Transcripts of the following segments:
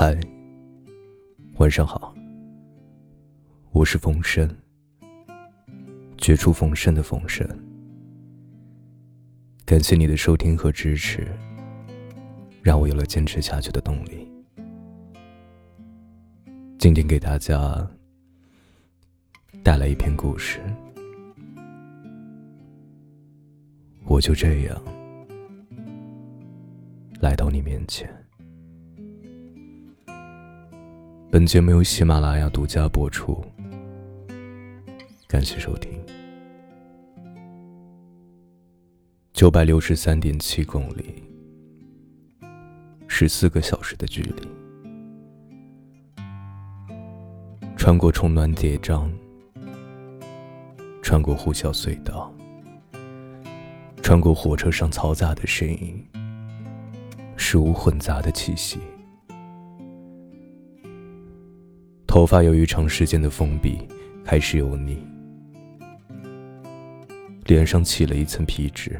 嗨，晚上好，我是冯生，绝处逢生的冯生。感谢你的收听和支持，让我有了坚持下去的动力。今天给大家带来一篇故事，我就这样来到你面前。本节目由喜马拉雅独家播出，感谢收听。九百六十三点七公里，十四个小时的距离，穿过重峦叠嶂，穿过呼啸隧道，穿过火车上嘈杂的声音，事物混杂的气息。头发由于长时间的封闭开始油腻，脸上起了一层皮脂，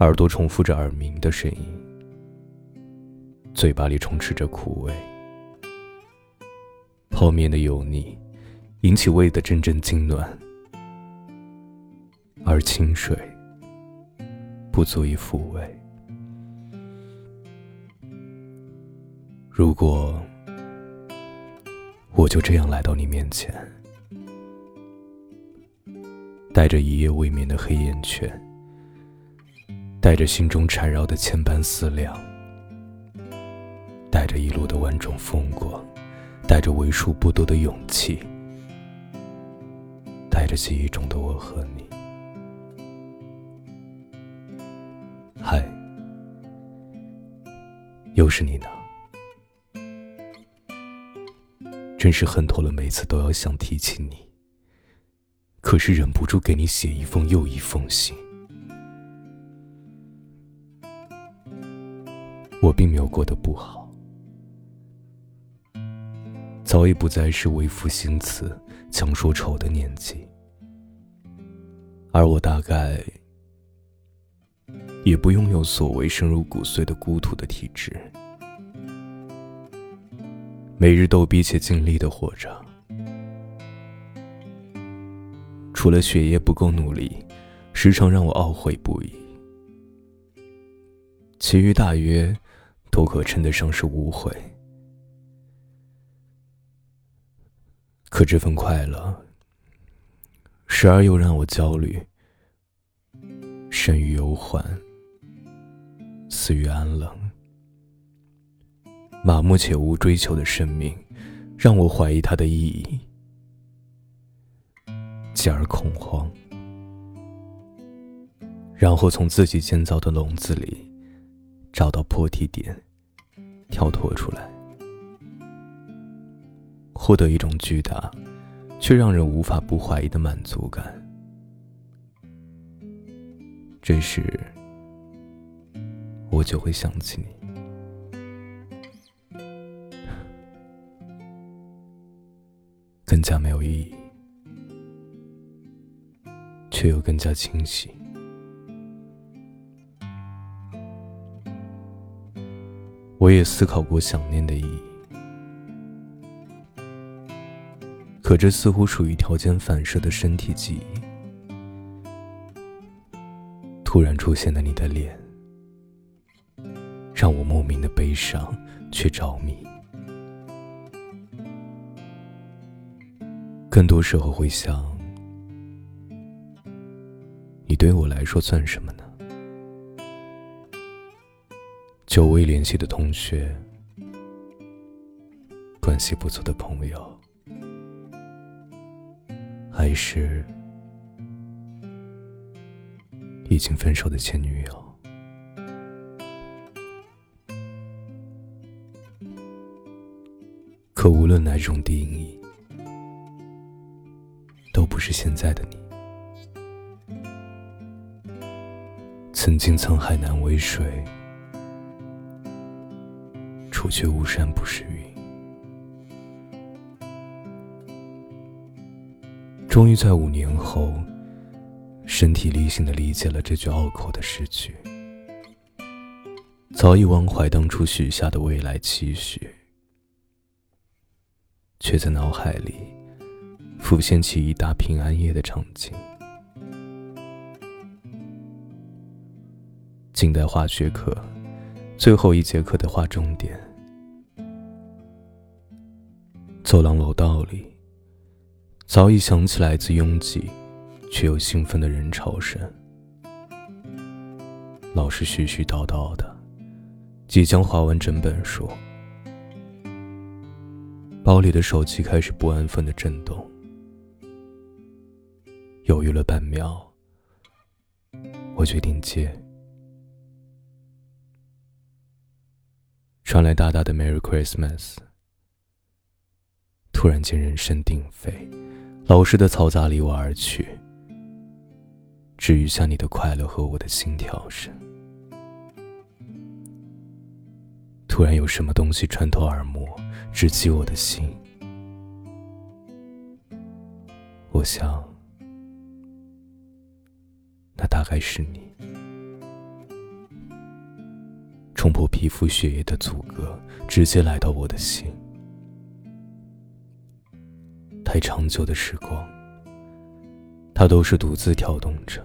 耳朵重复着耳鸣的声音，嘴巴里充斥着苦味，泡面的油腻引起胃的阵阵痉挛，而清水不足以抚慰。如果。我就这样来到你面前，带着一夜未眠的黑眼圈，带着心中缠绕的千般思量，带着一路的万种风光，带着为数不多的勇气，带着记忆中的我和你。嗨，又是你呢。真是恨透了，每次都要想提起你，可是忍不住给你写一封又一封信。我并没有过得不好，早已不再是为赋新词强说愁的年纪，而我大概也不拥有所谓深入骨髓的孤独的体质。每日逗逼且尽力的活着，除了学业不够努力，时常让我懊悔不已，其余大约都可称得上是无悔。可这份快乐，时而又让我焦虑，生于忧患，死于安冷。麻木且无追求的生命，让我怀疑它的意义，继而恐慌，然后从自己建造的笼子里找到破题点，跳脱出来，获得一种巨大却让人无法不怀疑的满足感。这时，我就会想起你。更加没有意义，却又更加清晰。我也思考过想念的意义，可这似乎属于条件反射的身体记忆。突然出现的你的脸，让我莫名的悲伤，却着迷。更多时候会想，你对我来说算什么呢？久未联系的同学，关系不错的朋友，还是已经分手的前女友？可无论哪种定义。是现在的你。曾经沧海难为水，除却巫山不是云。终于在五年后，身体力行的理解了这句拗口的诗句。早已忘怀当初许下的未来期许，却在脑海里浮现起一大平安夜的场景。近代化学课最后一节课的划重点，走廊楼道里早已响起来自拥挤却又兴奋的人潮声。老师絮絮叨叨的，即将划完整本书，包里的手机开始不安分的震动。犹豫了半秒，我决定接。传来大大的 “Merry Christmas”，突然间人声鼎沸，老师的嘈杂离我而去，只余下你的快乐和我的心跳声。突然有什么东西穿透耳膜，直击我的心。我想，还是你，冲破皮肤血液的阻隔，直接来到我的心。太长久的时光，它都是独自跳动着，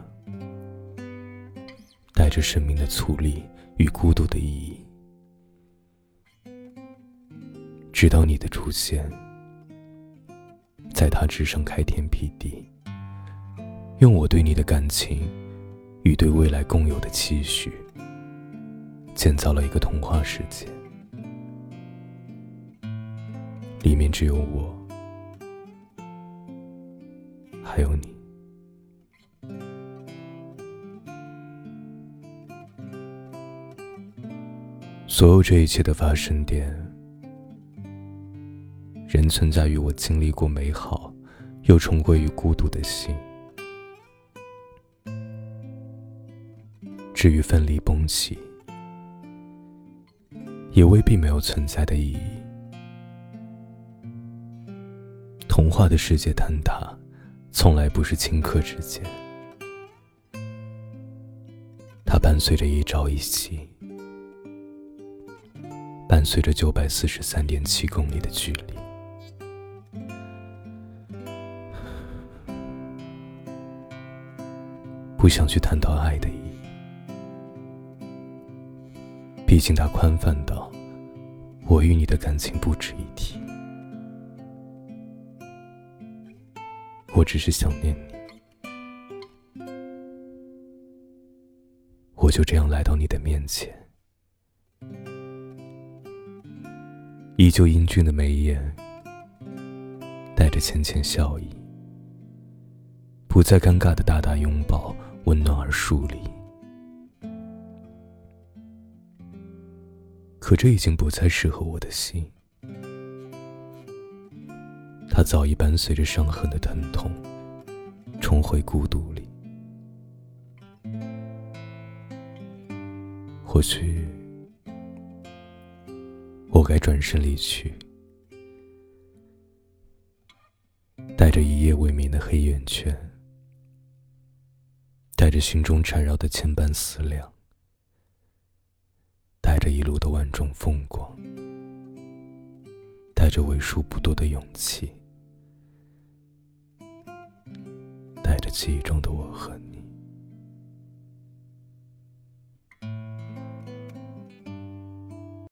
带着生命的粗粝与孤独的意义。直到你的出现，在他之上开天辟地，用我对你的感情与对未来共有的期许，建造了一个童话世界，里面只有我，还有你。所有这一切的发生点。仍存在于我经历过美好，又重归于孤独的心。至于分离崩起，也未必没有存在的意义。童话的世界坍塌，从来不是顷刻之间，它伴随着一朝一夕，伴随着九百四十三点七公里的距离。不想去探讨爱的意义，毕竟它宽泛到我与你的感情不值一提。我只是想念你，我就这样来到你的面前，依旧英俊的眉眼，带着浅浅笑意，不再尴尬的大大拥抱。温暖而疏离，可这已经不再适合我的心。它早已伴随着伤痕的疼痛，重回孤独里。或许，我该转身离去，带着一夜未眠的黑眼圈。带着心中缠绕的千般思量，这一路的万种风光，带着为数不多的勇气，带着记忆中的我和你。